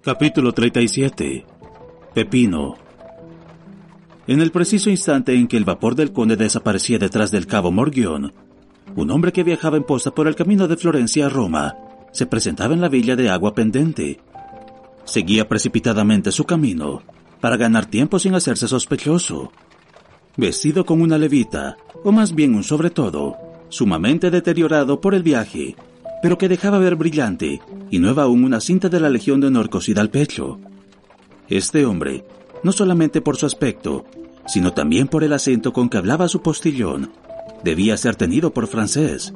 Capítulo 37 Pepino En el preciso instante en que el vapor del conde desaparecía detrás del cabo Morgión, un hombre que viajaba en posta por el camino de Florencia a Roma se presentaba en la villa de agua pendente. Seguía precipitadamente su camino para ganar tiempo sin hacerse sospechoso. Vestido con una levita, o más bien un sobre todo, sumamente deteriorado por el viaje, pero que dejaba ver brillante y nueva aún una cinta de la Legión de Honor cosida al pecho. Este hombre, no solamente por su aspecto, sino también por el acento con que hablaba su postillón, debía ser tenido por francés.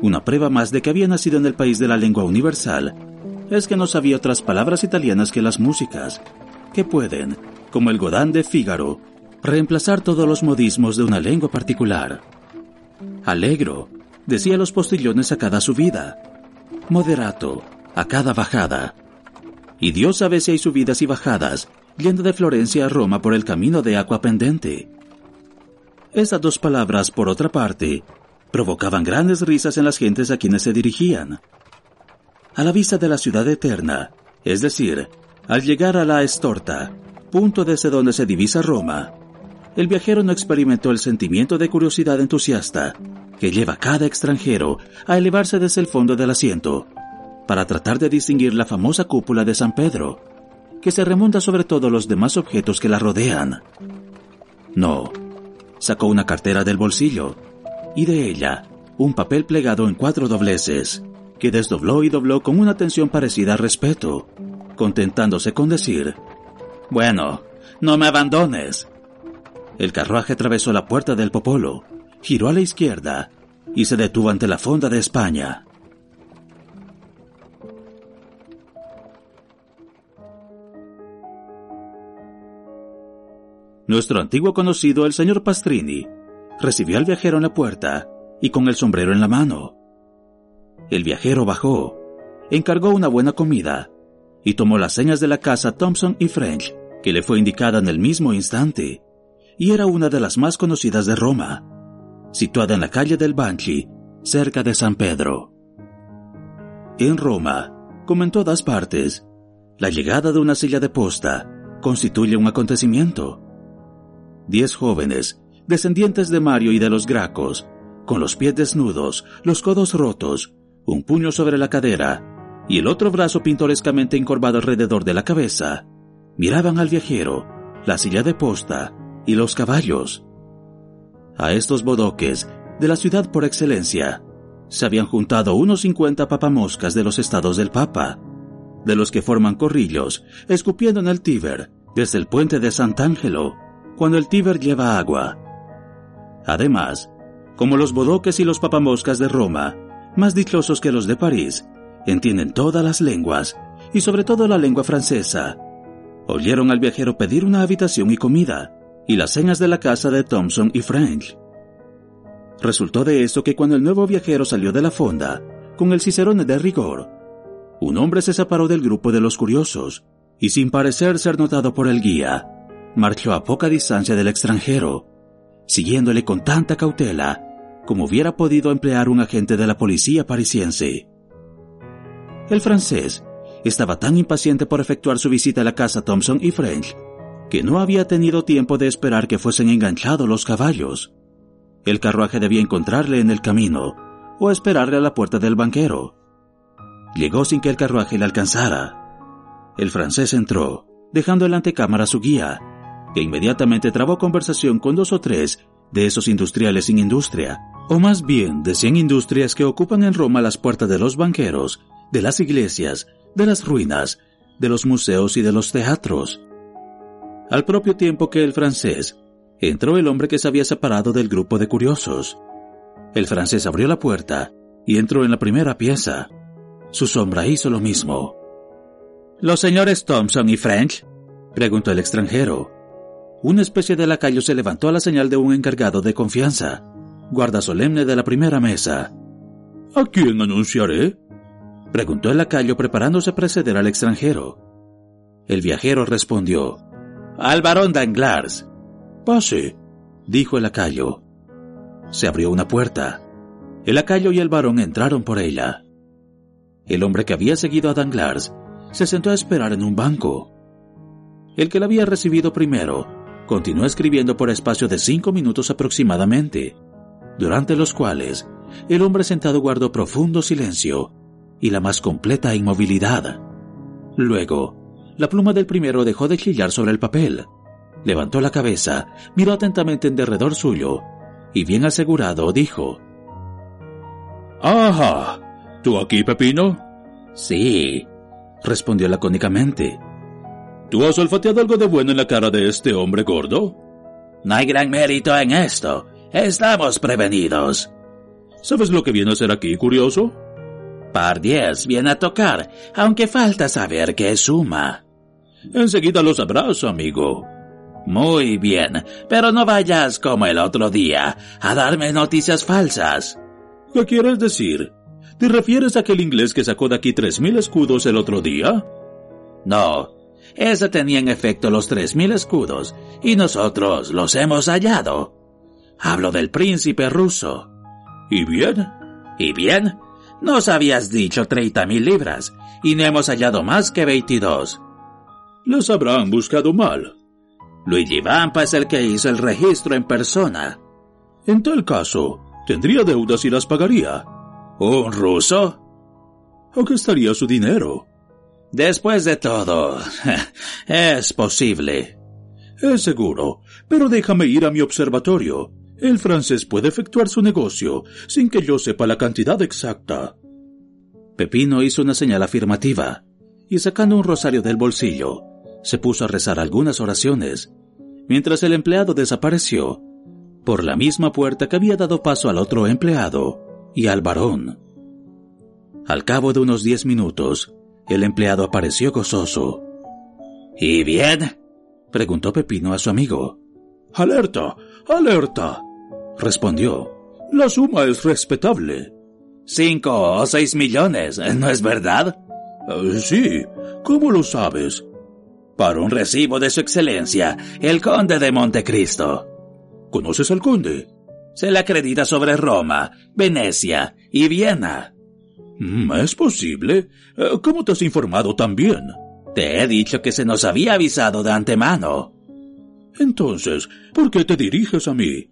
Una prueba más de que había nacido en el país de la lengua universal es que no sabía otras palabras italianas que las músicas, que pueden, como el Godán de Fígaro, reemplazar todos los modismos de una lengua particular. Alegro, decía los postillones a cada subida. Moderato, a cada bajada. Y Dios sabe si hay subidas y bajadas, yendo de Florencia a Roma por el camino de agua pendente. Esas dos palabras, por otra parte, provocaban grandes risas en las gentes a quienes se dirigían. A la vista de la ciudad eterna, es decir, al llegar a la Estorta, punto desde donde se divisa Roma, el viajero no experimentó el sentimiento de curiosidad entusiasta que lleva cada extranjero a elevarse desde el fondo del asiento para tratar de distinguir la famosa cúpula de San Pedro, que se remonta sobre todos los demás objetos que la rodean. No, sacó una cartera del bolsillo y de ella un papel plegado en cuatro dobleces, que desdobló y dobló con una tensión parecida al respeto, contentándose con decir, Bueno, no me abandones. El carruaje atravesó la puerta del Popolo, giró a la izquierda y se detuvo ante la fonda de España. Nuestro antiguo conocido, el señor Pastrini, recibió al viajero en la puerta y con el sombrero en la mano. El viajero bajó, encargó una buena comida y tomó las señas de la casa Thompson y French, que le fue indicada en el mismo instante y era una de las más conocidas de Roma, situada en la calle del Banchi, cerca de San Pedro. En Roma, como en todas partes, la llegada de una silla de posta constituye un acontecimiento. Diez jóvenes, descendientes de Mario y de los Gracos, con los pies desnudos, los codos rotos, un puño sobre la cadera y el otro brazo pintorescamente encorvado alrededor de la cabeza, miraban al viajero, la silla de posta y los caballos. A estos bodoques de la ciudad por excelencia. Se habían juntado unos 50 papamoscas de los estados del Papa, de los que forman corrillos, escupiendo en el Tíber desde el puente de Sant'Angelo, cuando el Tíber lleva agua. Además, como los bodoques y los papamoscas de Roma, más dichosos que los de París, entienden todas las lenguas, y sobre todo la lengua francesa, oyeron al viajero pedir una habitación y comida, y las señas de la casa de Thompson y French. Resultó de esto que cuando el nuevo viajero salió de la fonda, con el cicerone de rigor, un hombre se separó del grupo de los curiosos y sin parecer ser notado por el guía, marchó a poca distancia del extranjero, siguiéndole con tanta cautela como hubiera podido emplear un agente de la policía parisiense. El francés estaba tan impaciente por efectuar su visita a la casa Thompson y French que no había tenido tiempo de esperar que fuesen enganchados los caballos. El carruaje debía encontrarle en el camino o esperarle a la puerta del banquero. Llegó sin que el carruaje le alcanzara. El francés entró, dejando en la antecámara a su guía, que inmediatamente trabó conversación con dos o tres de esos industriales sin industria, o más bien de cien industrias que ocupan en Roma las puertas de los banqueros, de las iglesias, de las ruinas, de los museos y de los teatros. Al propio tiempo que el francés, entró el hombre que se había separado del grupo de curiosos. El francés abrió la puerta y entró en la primera pieza. Su sombra hizo lo mismo. ¿Los señores Thompson y French? preguntó el extranjero. Una especie de lacayo se levantó a la señal de un encargado de confianza, guarda solemne de la primera mesa. ¿A quién anunciaré? preguntó el lacayo preparándose a preceder al extranjero. El viajero respondió, al barón Danglars. Pase, dijo el lacayo. Se abrió una puerta. El lacayo y el barón entraron por ella. El hombre que había seguido a Danglars se sentó a esperar en un banco. El que la había recibido primero continuó escribiendo por espacio de cinco minutos aproximadamente, durante los cuales el hombre sentado guardó profundo silencio y la más completa inmovilidad. Luego, la pluma del primero dejó de chillar sobre el papel. Levantó la cabeza, miró atentamente en derredor suyo y bien asegurado dijo: Ajá. ¿Tú aquí, Pepino? Sí, respondió lacónicamente. ¿Tú has olfateado algo de bueno en la cara de este hombre gordo? No hay gran mérito en esto. Estamos prevenidos. ¿Sabes lo que viene a ser aquí, curioso? Par viene a tocar, aunque falta saber qué suma. Enseguida lo sabrás, amigo. Muy bien, pero no vayas como el otro día a darme noticias falsas. ¿Qué quieres decir? ¿Te refieres a aquel inglés que sacó de aquí tres mil escudos el otro día? No, ese tenía en efecto los tres mil escudos, y nosotros los hemos hallado. Hablo del príncipe ruso. ¿Y bien? ¿Y bien? Nos habías dicho treinta mil libras, y no hemos hallado más que veintidós. Los habrán buscado mal. Luigi Vampa es el que hizo el registro en persona. En tal caso, tendría deudas y las pagaría. ¿Un ruso? ¿A qué estaría su dinero? Después de todo, es posible. Es seguro, pero déjame ir a mi observatorio. El francés puede efectuar su negocio sin que yo sepa la cantidad exacta. Pepino hizo una señal afirmativa y sacando un rosario del bolsillo, se puso a rezar algunas oraciones, mientras el empleado desapareció por la misma puerta que había dado paso al otro empleado y al varón. Al cabo de unos diez minutos, el empleado apareció gozoso. ¿Y bien? preguntó Pepino a su amigo. Alerta, alerta, respondió. La suma es respetable. Cinco o seis millones, ¿no es verdad? Uh, sí, ¿cómo lo sabes? Para un recibo de su excelencia, el conde de Montecristo. ¿Conoces al conde? Se le acredita sobre Roma, Venecia y Viena. Mm, es posible. Eh, ¿Cómo te has informado tan bien? Te he dicho que se nos había avisado de antemano. Entonces, ¿por qué te diriges a mí?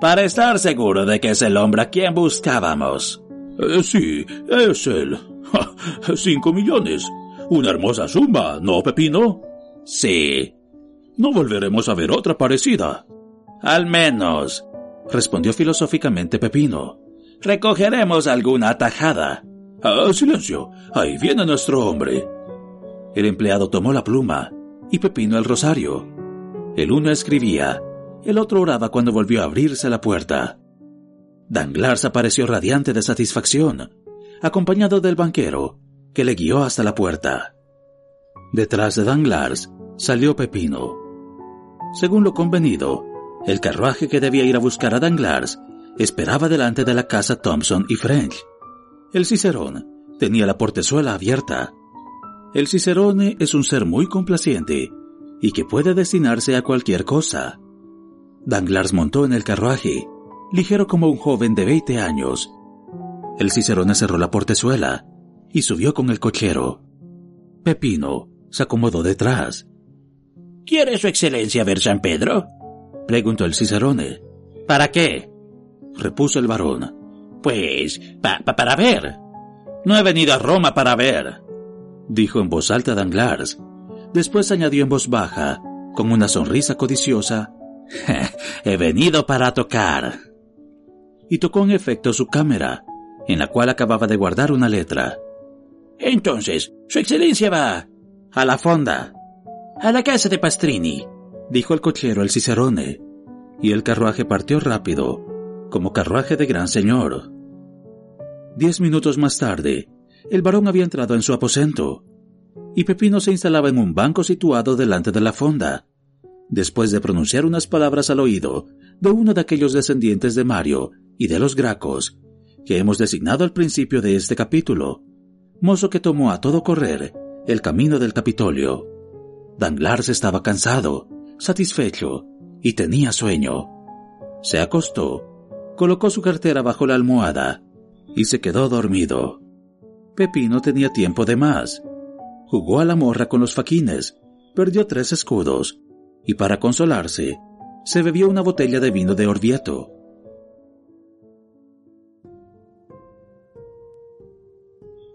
Para estar seguro de que es el hombre a quien buscábamos. Eh, sí, es él. cinco millones. Una hermosa suma, ¿no, Pepino? Sí. No volveremos a ver otra parecida. Al menos, respondió filosóficamente Pepino. Recogeremos alguna tajada. Ah, silencio. Ahí viene nuestro hombre. El empleado tomó la pluma y Pepino el rosario. El uno escribía, el otro oraba cuando volvió a abrirse la puerta. Danglars apareció radiante de satisfacción, acompañado del banquero, que le guió hasta la puerta. Detrás de Danglars salió Pepino. Según lo convenido, el carruaje que debía ir a buscar a Danglars esperaba delante de la casa Thompson y French. El Cicerón tenía la portezuela abierta. El Cicerone es un ser muy complaciente y que puede destinarse a cualquier cosa. Danglars montó en el carruaje, ligero como un joven de 20 años. El Cicerone cerró la portezuela y subió con el cochero. Pepino se acomodó detrás. ¿Quiere su excelencia ver San Pedro? preguntó el Cicerone. ¿Para qué? repuso el varón. Pues, para ver. No he venido a Roma para ver, dijo en voz alta Danglars. Después añadió en voz baja, con una sonrisa codiciosa, he venido para tocar. Y tocó en efecto su cámara, en la cual acababa de guardar una letra. Entonces, Su Excelencia va a la fonda, a la casa de Pastrini, dijo el cochero el Cicerone, y el carruaje partió rápido, como carruaje de gran señor. Diez minutos más tarde, el varón había entrado en su aposento, y Pepino se instalaba en un banco situado delante de la fonda, después de pronunciar unas palabras al oído de uno de aquellos descendientes de Mario y de los Gracos, que hemos designado al principio de este capítulo, mozo que tomó a todo correr el camino del Capitolio. Danglars estaba cansado, satisfecho, y tenía sueño. Se acostó, colocó su cartera bajo la almohada y se quedó dormido. Pepino tenía tiempo de más. jugó a la morra con los faquines, perdió tres escudos, y para consolarse, se bebió una botella de vino de Orvieto.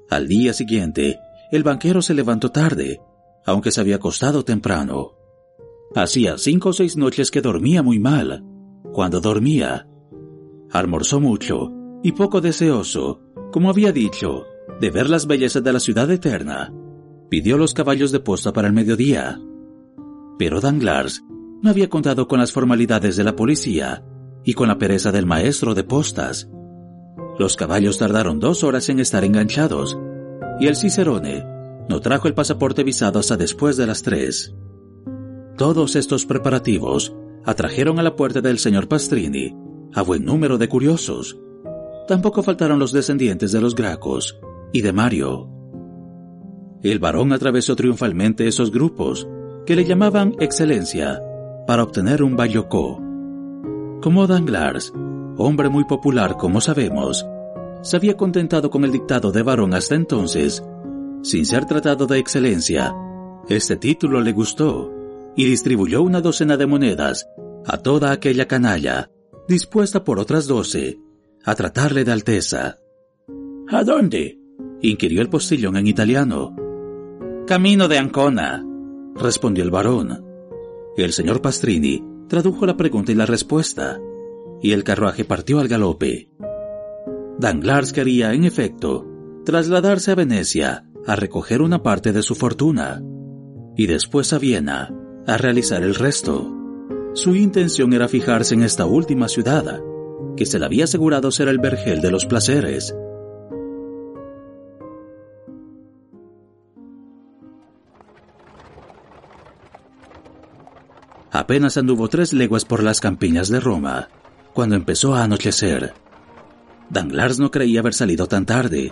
Al día siguiente, el banquero se levantó tarde, aunque se había acostado temprano. Hacía cinco o seis noches que dormía muy mal. Cuando dormía, almorzó mucho y poco deseoso, como había dicho, de ver las bellezas de la ciudad eterna. Pidió los caballos de posta para el mediodía. Pero Danglars no había contado con las formalidades de la policía y con la pereza del maestro de postas. Los caballos tardaron dos horas en estar enganchados y el Cicerone no trajo el pasaporte visado hasta después de las tres. Todos estos preparativos atrajeron a la puerta del señor Pastrini a buen número de curiosos. Tampoco faltaron los descendientes de los Gracos y de Mario. El varón atravesó triunfalmente esos grupos, que le llamaban Excelencia, para obtener un bayocó. Como Danglars, hombre muy popular como sabemos, se había contentado con el dictado de varón hasta entonces, sin ser tratado de excelencia. Este título le gustó y distribuyó una docena de monedas a toda aquella canalla, dispuesta por otras doce a tratarle de alteza. ¿A dónde? inquirió el postillón en italiano. Camino de Ancona, respondió el varón. El señor Pastrini tradujo la pregunta y la respuesta, y el carruaje partió al galope. Danglars quería, en efecto, trasladarse a Venecia a recoger una parte de su fortuna, y después a Viena a realizar el resto. Su intención era fijarse en esta última ciudad, que se le había asegurado ser el vergel de los placeres, Apenas anduvo tres leguas por las campiñas de Roma, cuando empezó a anochecer. Danglars no creía haber salido tan tarde,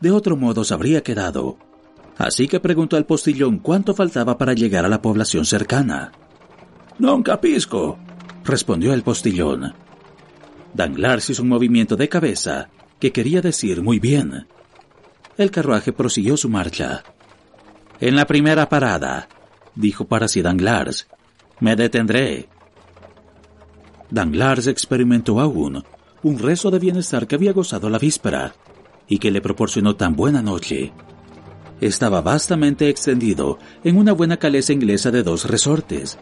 de otro modo se habría quedado. Así que preguntó al postillón cuánto faltaba para llegar a la población cercana. Non capisco, respondió el postillón. Danglars hizo un movimiento de cabeza que quería decir muy bien. El carruaje prosiguió su marcha. En la primera parada, dijo para sí Danglars, me detendré. Danglars experimentó aún un rezo de bienestar que había gozado la víspera y que le proporcionó tan buena noche. Estaba vastamente extendido en una buena caleza inglesa de dos resortes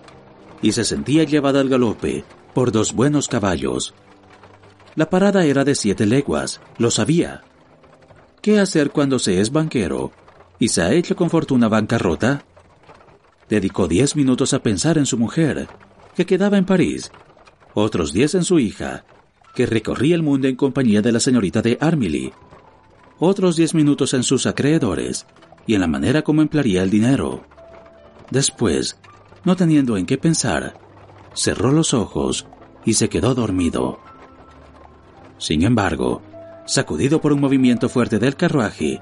y se sentía llevada al galope por dos buenos caballos. La parada era de siete leguas, lo sabía. ¿Qué hacer cuando se es banquero y se ha hecho con fortuna bancarrota? Dedicó diez minutos a pensar en su mujer, que quedaba en París, otros diez en su hija, que recorría el mundo en compañía de la señorita de Armilly, otros diez minutos en sus acreedores y en la manera como emplearía el dinero. Después, no teniendo en qué pensar, cerró los ojos y se quedó dormido. Sin embargo, sacudido por un movimiento fuerte del carruaje,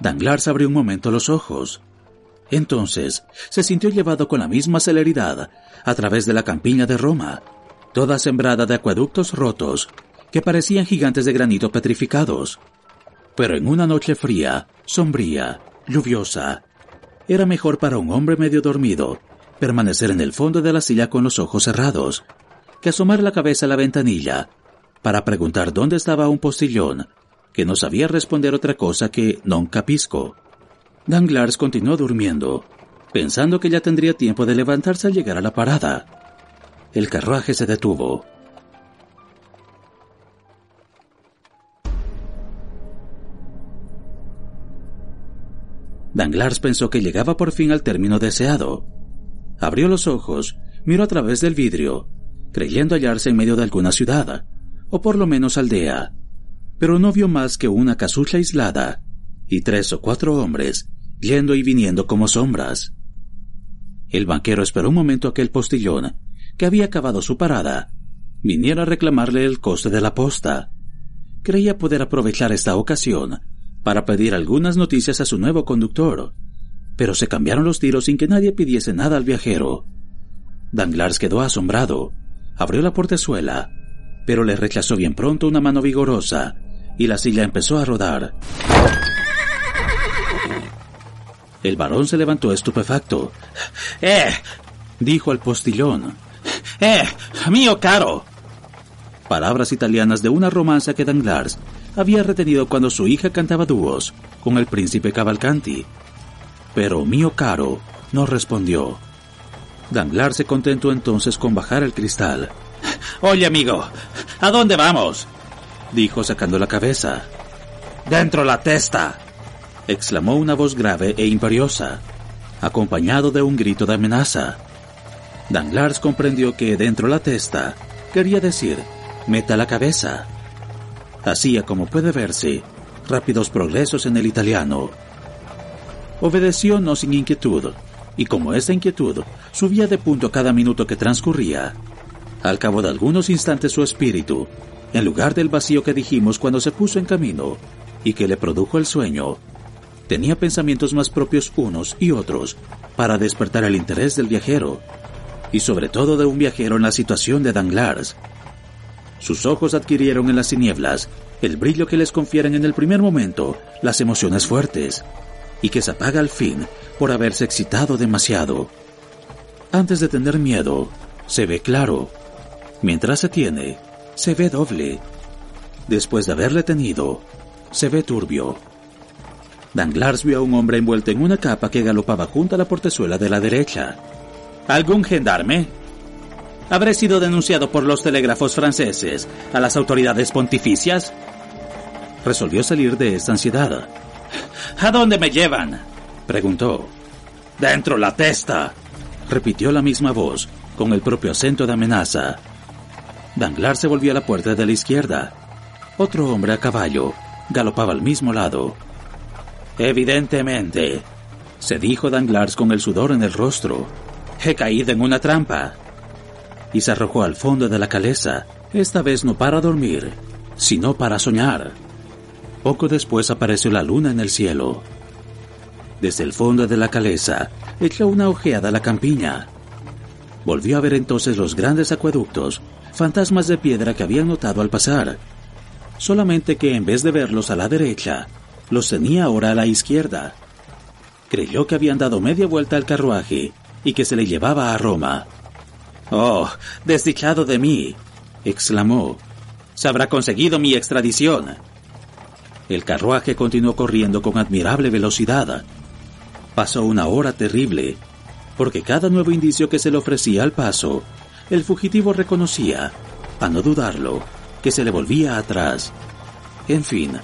Danglars abrió un momento los ojos entonces se sintió llevado con la misma celeridad a través de la campiña de Roma, toda sembrada de acueductos rotos que parecían gigantes de granito petrificados. Pero en una noche fría, sombría, lluviosa, era mejor para un hombre medio dormido permanecer en el fondo de la silla con los ojos cerrados que asomar la cabeza a la ventanilla para preguntar dónde estaba un postillón que no sabía responder otra cosa que non capisco. Danglars continuó durmiendo, pensando que ya tendría tiempo de levantarse al llegar a la parada. El carruaje se detuvo. Danglars pensó que llegaba por fin al término deseado. Abrió los ojos, miró a través del vidrio, creyendo hallarse en medio de alguna ciudad, o por lo menos aldea, pero no vio más que una casucha aislada y tres o cuatro hombres yendo y viniendo como sombras. El banquero esperó un momento a que el postillón, que había acabado su parada, viniera a reclamarle el coste de la posta. Creía poder aprovechar esta ocasión para pedir algunas noticias a su nuevo conductor, pero se cambiaron los tiros sin que nadie pidiese nada al viajero. Danglars quedó asombrado, abrió la portezuela, pero le rechazó bien pronto una mano vigorosa y la silla empezó a rodar. El varón se levantó estupefacto. ¡Eh! dijo el postillón. ¡Eh! ¡Mío caro! Palabras italianas de una romanza que Danglars había retenido cuando su hija cantaba dúos con el príncipe Cavalcanti. Pero mío caro no respondió. Danglars se contentó entonces con bajar el cristal. Oye, amigo, ¿a dónde vamos? dijo sacando la cabeza. Dentro la testa, exclamó una voz grave e imperiosa, acompañado de un grito de amenaza. Danglars comprendió que dentro la testa quería decir meta la cabeza. Hacía, como puede verse, rápidos progresos en el italiano. Obedeció no sin inquietud, y como esta inquietud subía de punto cada minuto que transcurría, al cabo de algunos instantes su espíritu, en lugar del vacío que dijimos cuando se puso en camino y que le produjo el sueño, tenía pensamientos más propios unos y otros para despertar el interés del viajero, y sobre todo de un viajero en la situación de Danglars. Sus ojos adquirieron en las tinieblas el brillo que les confieren en el primer momento las emociones fuertes, y que se apaga al fin por haberse excitado demasiado. Antes de tener miedo, se ve claro. Mientras se tiene, se ve doble. Después de haberle tenido, se ve turbio. Danglars vio a un hombre envuelto en una capa que galopaba junto a la portezuela de la derecha. ¿Algún gendarme? ¿Habré sido denunciado por los telégrafos franceses a las autoridades pontificias? Resolvió salir de esta ansiedad. ¿A dónde me llevan? preguntó. Dentro la testa, repitió la misma voz, con el propio acento de amenaza. Danglars se volvió a la puerta de la izquierda. Otro hombre a caballo galopaba al mismo lado. Evidentemente, se dijo Danglars con el sudor en el rostro. He caído en una trampa. Y se arrojó al fondo de la caleza, esta vez no para dormir, sino para soñar. Poco después apareció la luna en el cielo. Desde el fondo de la caleza echó una ojeada a la campiña. Volvió a ver entonces los grandes acueductos, fantasmas de piedra que habían notado al pasar. Solamente que en vez de verlos a la derecha, los tenía ahora a la izquierda. Creyó que habían dado media vuelta al carruaje y que se le llevaba a Roma. ¡Oh, desdichado de mí! exclamó. Se habrá conseguido mi extradición. El carruaje continuó corriendo con admirable velocidad. Pasó una hora terrible, porque cada nuevo indicio que se le ofrecía al paso, el fugitivo reconocía, a no dudarlo, que se le volvía atrás. En fin,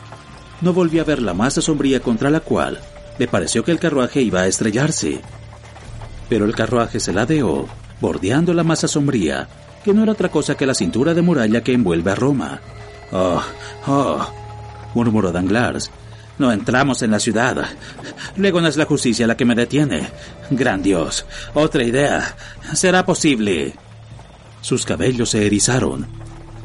no volvió a ver la masa sombría contra la cual le pareció que el carruaje iba a estrellarse. Pero el carruaje se ladeó, bordeando la masa sombría, que no era otra cosa que la cintura de muralla que envuelve a Roma. Oh, oh, murmuró Danglars. No entramos en la ciudad. Luego no es la justicia la que me detiene. Gran Dios. Otra idea. Será posible. Sus cabellos se erizaron.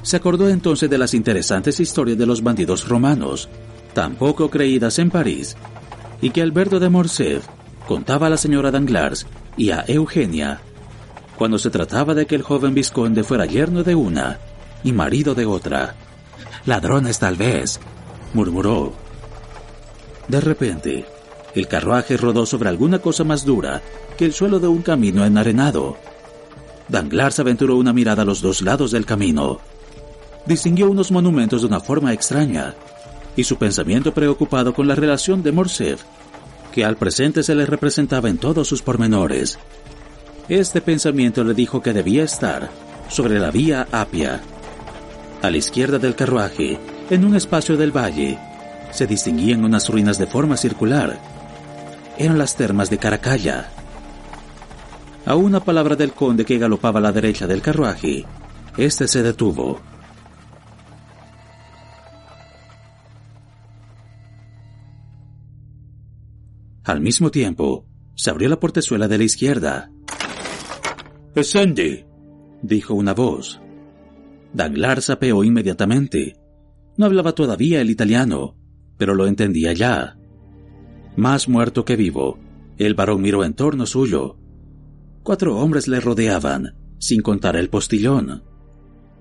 Se acordó entonces de las interesantes historias de los bandidos romanos, tampoco creídas en París, y que Alberto de Morcerf contaba a la señora Danglars y a Eugenia cuando se trataba de que el joven vizconde fuera yerno de una y marido de otra. Ladrones tal vez, murmuró. De repente, el carruaje rodó sobre alguna cosa más dura que el suelo de un camino enarenado. Danglars aventuró una mirada a los dos lados del camino. Distinguió unos monumentos de una forma extraña y su pensamiento preocupado con la relación de Morcerf, que al presente se le representaba en todos sus pormenores. Este pensamiento le dijo que debía estar sobre la vía Apia. A la izquierda del carruaje, en un espacio del valle, se distinguían unas ruinas de forma circular. Eran las termas de Caracalla. A una palabra del conde que galopaba a la derecha del carruaje, éste se detuvo. Al mismo tiempo, se abrió la portezuela de la izquierda. ¡Escendi! dijo una voz. Danglars apeó inmediatamente. No hablaba todavía el italiano, pero lo entendía ya. Más muerto que vivo, el varón miró en torno suyo. Cuatro hombres le rodeaban, sin contar el postillón.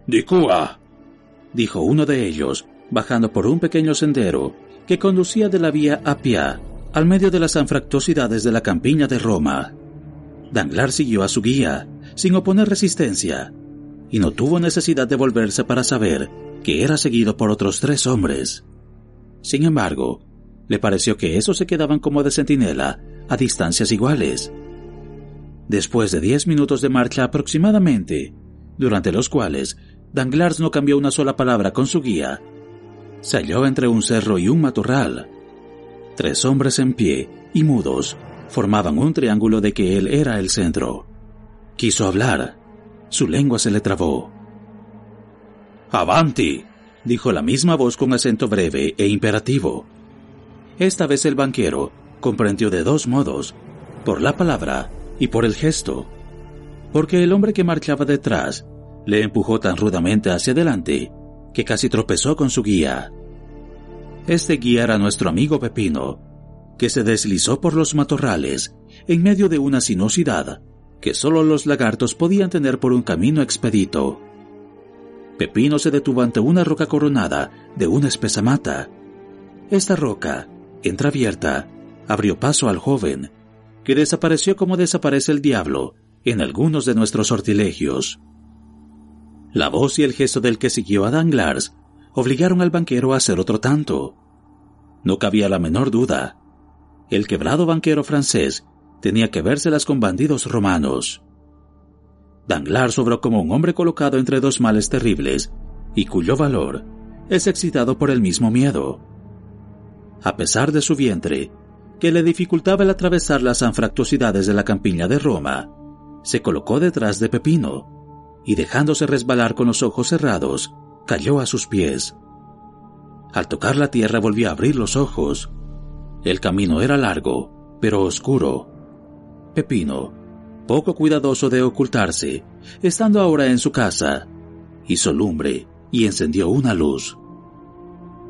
¡Di Cuba! dijo uno de ellos, bajando por un pequeño sendero que conducía de la vía a Pia al medio de las anfractuosidades de la campiña de Roma. Danglars siguió a su guía, sin oponer resistencia, y no tuvo necesidad de volverse para saber que era seguido por otros tres hombres. Sin embargo, le pareció que esos se quedaban como de centinela a distancias iguales. Después de diez minutos de marcha aproximadamente, durante los cuales Danglars no cambió una sola palabra con su guía, se halló entre un cerro y un matorral. Tres hombres en pie y mudos formaban un triángulo de que él era el centro. Quiso hablar. Su lengua se le trabó. Avanti, dijo la misma voz con acento breve e imperativo. Esta vez el banquero comprendió de dos modos, por la palabra y por el gesto, porque el hombre que marchaba detrás le empujó tan rudamente hacia adelante que casi tropezó con su guía. Este guía era nuestro amigo Pepino, que se deslizó por los matorrales en medio de una sinuosidad que solo los lagartos podían tener por un camino expedito. Pepino se detuvo ante una roca coronada de una espesa mata. Esta roca, entreabierta, abrió paso al joven, que desapareció como desaparece el diablo en algunos de nuestros sortilegios. La voz y el gesto del que siguió a Danglars obligaron al banquero a hacer otro tanto. No cabía la menor duda. El quebrado banquero francés tenía que vérselas con bandidos romanos. Danglars sobró como un hombre colocado entre dos males terribles y cuyo valor es excitado por el mismo miedo. A pesar de su vientre, que le dificultaba el atravesar las anfractuosidades de la campiña de Roma, se colocó detrás de Pepino y dejándose resbalar con los ojos cerrados, cayó a sus pies. Al tocar la tierra volvió a abrir los ojos. El camino era largo, pero oscuro. Pepino, poco cuidadoso de ocultarse, estando ahora en su casa, hizo lumbre y encendió una luz.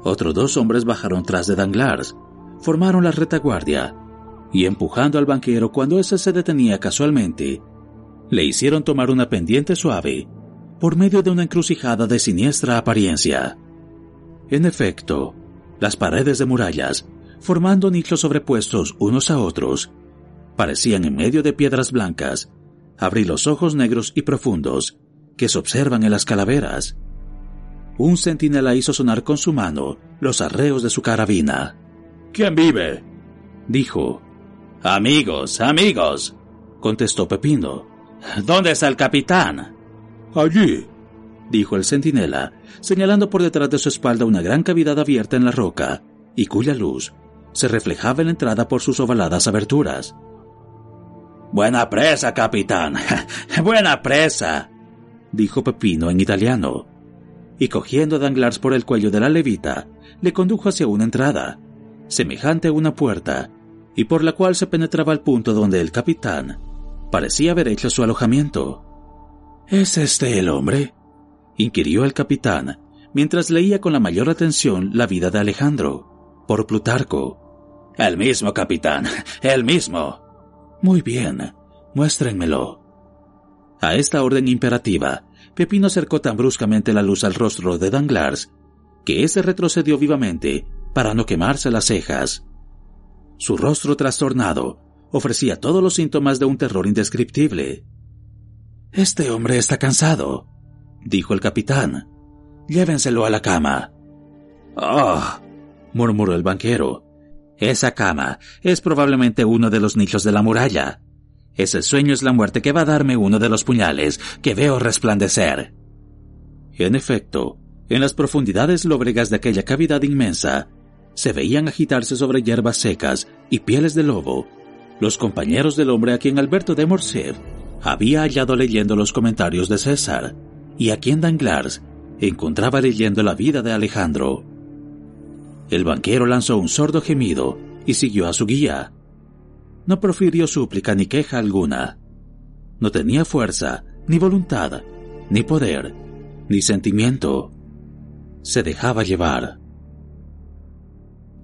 Otros dos hombres bajaron tras de Danglars, formaron la retaguardia, y empujando al banquero cuando éste se detenía casualmente, le hicieron tomar una pendiente suave por medio de una encrucijada de siniestra apariencia. En efecto, las paredes de murallas, formando nichos sobrepuestos unos a otros, parecían en medio de piedras blancas, abrir los ojos negros y profundos que se observan en las calaveras. Un centinela hizo sonar con su mano los arreos de su carabina. ¿Quién vive? dijo. Amigos, amigos, contestó Pepino. ¿Dónde está el capitán? Allí, dijo el centinela, señalando por detrás de su espalda una gran cavidad abierta en la roca, y cuya luz se reflejaba en la entrada por sus ovaladas aberturas. Buena presa, capitán. Buena presa, dijo Pepino en italiano, y cogiendo a Danglars por el cuello de la levita, le condujo hacia una entrada, semejante a una puerta, y por la cual se penetraba al punto donde el capitán parecía haber hecho su alojamiento. ¿Es este el hombre? inquirió el capitán, mientras leía con la mayor atención la vida de Alejandro, por Plutarco. El mismo, capitán, el mismo. Muy bien, muéstrenmelo. A esta orden imperativa, Pepino acercó tan bruscamente la luz al rostro de Danglars que éste retrocedió vivamente para no quemarse las cejas. Su rostro trastornado ofrecía todos los síntomas de un terror indescriptible. Este hombre está cansado, dijo el capitán. Llévenselo a la cama. Oh, murmuró el banquero. Esa cama es probablemente uno de los nichos de la muralla. Ese sueño es la muerte que va a darme uno de los puñales que veo resplandecer. En efecto, en las profundidades lóbregas de aquella cavidad inmensa, se veían agitarse sobre hierbas secas y pieles de lobo los compañeros del hombre a quien Alberto de Morcerf había hallado leyendo los comentarios de César y a quien Danglars encontraba leyendo la vida de Alejandro. El banquero lanzó un sordo gemido y siguió a su guía. No profirió súplica ni queja alguna. No tenía fuerza, ni voluntad, ni poder, ni sentimiento. Se dejaba llevar.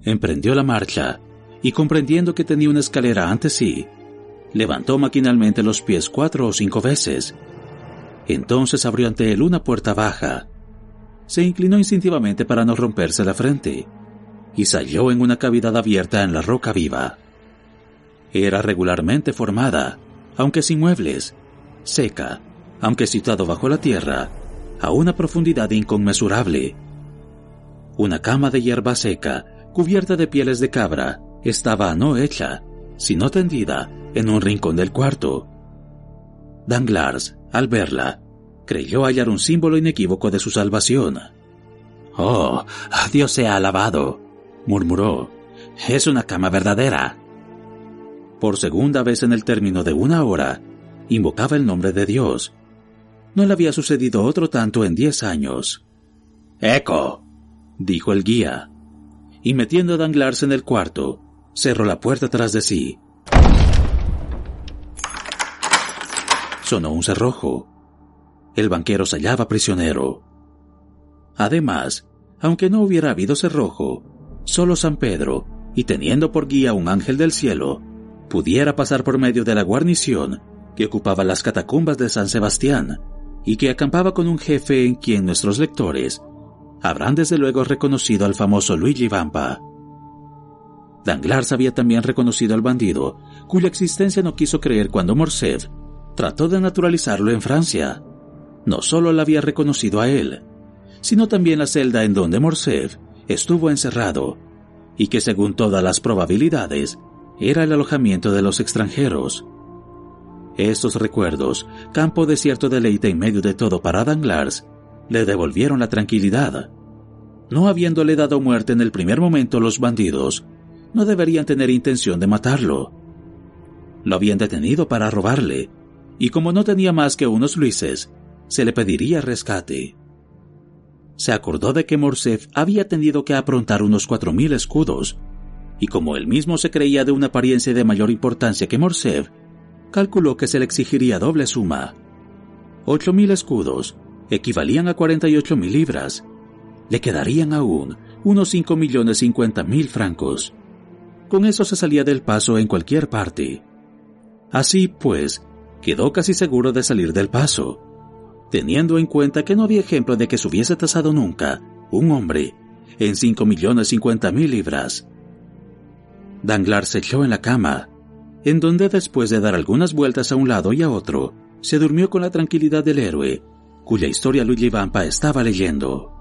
Emprendió la marcha y comprendiendo que tenía una escalera ante sí, Levantó maquinalmente los pies cuatro o cinco veces. Entonces abrió ante él una puerta baja. Se inclinó instintivamente para no romperse la frente, y salió en una cavidad abierta en la roca viva. Era regularmente formada, aunque sin muebles, seca, aunque situado bajo la tierra, a una profundidad inconmensurable. Una cama de hierba seca, cubierta de pieles de cabra, estaba no hecha, sino tendida en un rincón del cuarto. Danglars, al verla, creyó hallar un símbolo inequívoco de su salvación. Oh, Dios sea alabado, murmuró. Es una cama verdadera. Por segunda vez en el término de una hora, invocaba el nombre de Dios. No le había sucedido otro tanto en diez años. Eco, dijo el guía, y metiendo a Danglars en el cuarto, cerró la puerta tras de sí. Sonó un cerrojo. El banquero se hallaba prisionero. Además, aunque no hubiera habido cerrojo, solo San Pedro, y teniendo por guía un ángel del cielo, pudiera pasar por medio de la guarnición que ocupaba las catacumbas de San Sebastián y que acampaba con un jefe en quien nuestros lectores habrán desde luego reconocido al famoso Luigi Vampa. Danglars había también reconocido al bandido, cuya existencia no quiso creer cuando Morcerf trató de naturalizarlo en Francia. No solo la había reconocido a él, sino también la celda en donde Morcerf estuvo encerrado, y que según todas las probabilidades era el alojamiento de los extranjeros. Estos recuerdos, campo de cierto deleite en medio de todo para Danglars, le devolvieron la tranquilidad. No habiéndole dado muerte en el primer momento los bandidos, no deberían tener intención de matarlo. Lo habían detenido para robarle, y como no tenía más que unos luises, se le pediría rescate. Se acordó de que Morcerf había tenido que aprontar unos cuatro mil escudos, y como él mismo se creía de una apariencia de mayor importancia que Morcerf, calculó que se le exigiría doble suma. Ocho mil escudos equivalían a cuarenta y ocho mil libras. Le quedarían aún unos cinco millones cincuenta mil francos. Con eso se salía del paso en cualquier parte. Así pues, quedó casi seguro de salir del paso, teniendo en cuenta que no había ejemplo de que se hubiese tasado nunca un hombre en cinco millones cincuenta mil libras. Danglars se echó en la cama, en donde después de dar algunas vueltas a un lado y a otro, se durmió con la tranquilidad del héroe, cuya historia Luigi Vampa estaba leyendo.